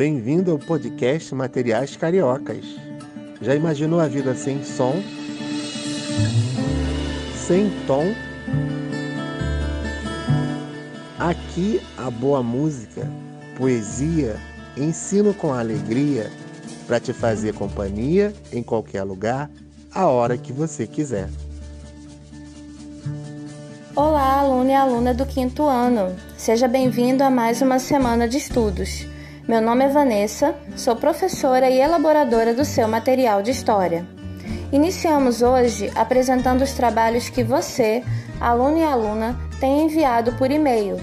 Bem-vindo ao podcast Materiais Cariocas. Já imaginou a vida sem som? Sem tom? Aqui a boa música, poesia, ensino com alegria para te fazer companhia em qualquer lugar, a hora que você quiser. Olá, aluno e aluna do quinto ano. Seja bem-vindo a mais uma semana de estudos. Meu nome é Vanessa, sou professora e elaboradora do seu material de história. Iniciamos hoje apresentando os trabalhos que você, aluno e aluna, tem enviado por e-mail.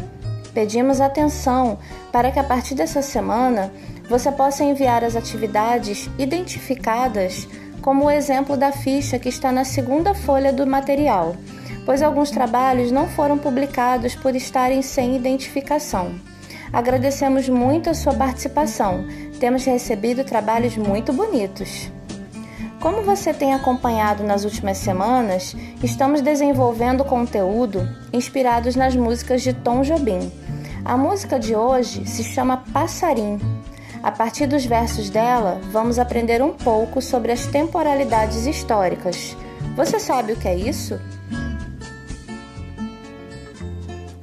Pedimos atenção para que a partir dessa semana você possa enviar as atividades identificadas como o exemplo da ficha que está na segunda folha do material, pois alguns trabalhos não foram publicados por estarem sem identificação. Agradecemos muito a sua participação. Temos recebido trabalhos muito bonitos. Como você tem acompanhado nas últimas semanas, estamos desenvolvendo conteúdo inspirados nas músicas de Tom Jobim. A música de hoje se chama Passarim. A partir dos versos dela, vamos aprender um pouco sobre as temporalidades históricas. Você sabe o que é isso?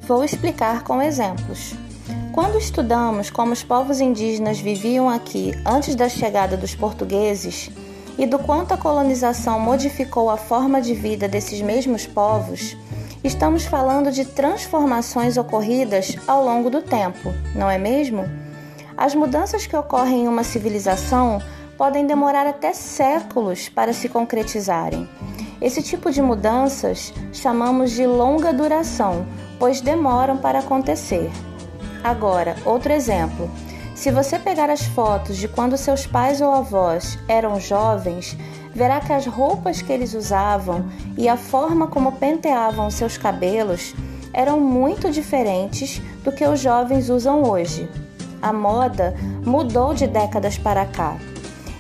Vou explicar com exemplos. Quando estudamos como os povos indígenas viviam aqui antes da chegada dos portugueses e do quanto a colonização modificou a forma de vida desses mesmos povos, estamos falando de transformações ocorridas ao longo do tempo, não é mesmo? As mudanças que ocorrem em uma civilização podem demorar até séculos para se concretizarem. Esse tipo de mudanças chamamos de longa duração, pois demoram para acontecer. Agora, outro exemplo. Se você pegar as fotos de quando seus pais ou avós eram jovens, verá que as roupas que eles usavam e a forma como penteavam seus cabelos eram muito diferentes do que os jovens usam hoje. A moda mudou de décadas para cá.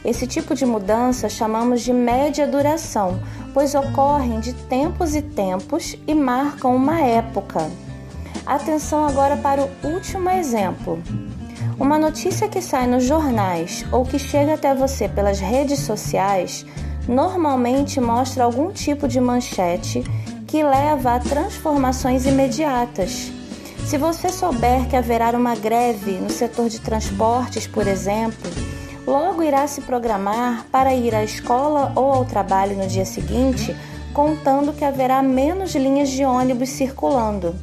Esse tipo de mudança chamamos de média duração, pois ocorrem de tempos e tempos e marcam uma época. Atenção agora para o último exemplo. Uma notícia que sai nos jornais ou que chega até você pelas redes sociais normalmente mostra algum tipo de manchete que leva a transformações imediatas. Se você souber que haverá uma greve no setor de transportes, por exemplo, logo irá se programar para ir à escola ou ao trabalho no dia seguinte, contando que haverá menos linhas de ônibus circulando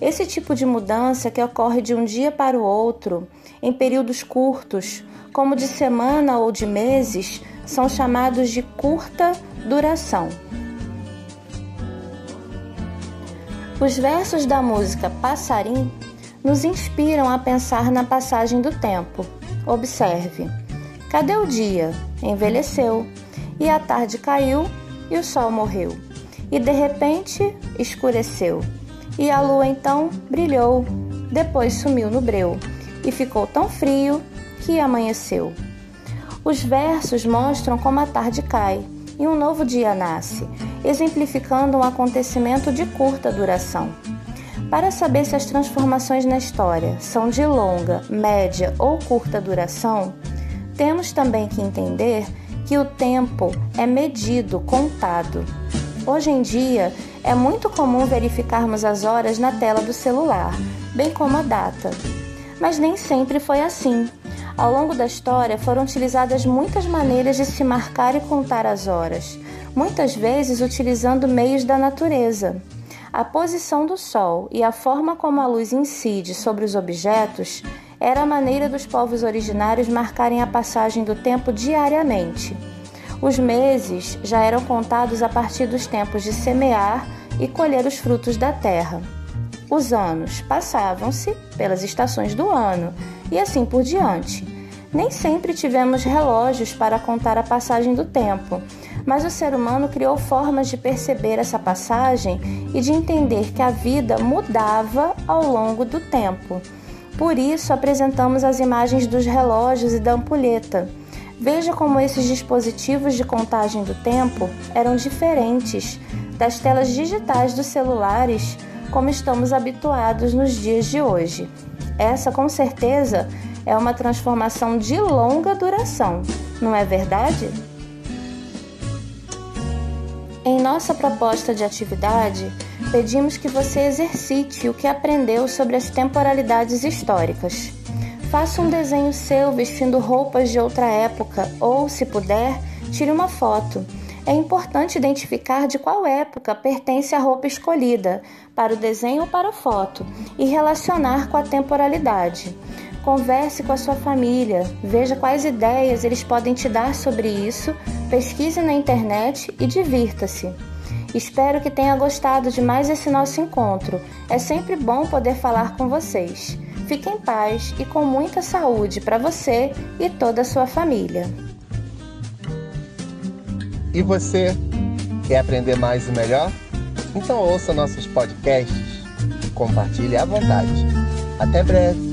esse tipo de mudança que ocorre de um dia para o outro, em períodos curtos, como de semana ou de meses, são chamados de curta duração. Os versos da música Passarim nos inspiram a pensar na passagem do tempo. Observe: cadê o dia? Envelheceu, e a tarde caiu e o sol morreu, e de repente escureceu e a lua então brilhou, depois sumiu no breu e ficou tão frio que amanheceu. Os versos mostram como a tarde cai e um novo dia nasce, exemplificando um acontecimento de curta duração. Para saber se as transformações na história são de longa, média ou curta duração, temos também que entender que o tempo é medido, contado. Hoje em dia, é muito comum verificarmos as horas na tela do celular, bem como a data. Mas nem sempre foi assim. Ao longo da história foram utilizadas muitas maneiras de se marcar e contar as horas, muitas vezes utilizando meios da natureza. A posição do Sol e a forma como a luz incide sobre os objetos era a maneira dos povos originários marcarem a passagem do tempo diariamente. Os meses já eram contados a partir dos tempos de semear e colher os frutos da terra. Os anos passavam-se pelas estações do ano e assim por diante. Nem sempre tivemos relógios para contar a passagem do tempo, mas o ser humano criou formas de perceber essa passagem e de entender que a vida mudava ao longo do tempo. Por isso, apresentamos as imagens dos relógios e da ampulheta. Veja como esses dispositivos de contagem do tempo eram diferentes das telas digitais dos celulares como estamos habituados nos dias de hoje. Essa, com certeza, é uma transformação de longa duração, não é verdade? Em nossa proposta de atividade, pedimos que você exercite o que aprendeu sobre as temporalidades históricas. Faça um desenho seu vestindo roupas de outra época ou, se puder, tire uma foto. É importante identificar de qual época pertence a roupa escolhida, para o desenho ou para a foto, e relacionar com a temporalidade. Converse com a sua família, veja quais ideias eles podem te dar sobre isso, pesquise na internet e divirta-se. Espero que tenha gostado de mais esse nosso encontro. É sempre bom poder falar com vocês. Fique em paz e com muita saúde para você e toda a sua família. E você quer aprender mais e melhor? Então ouça nossos podcasts e compartilhe à vontade. Até breve!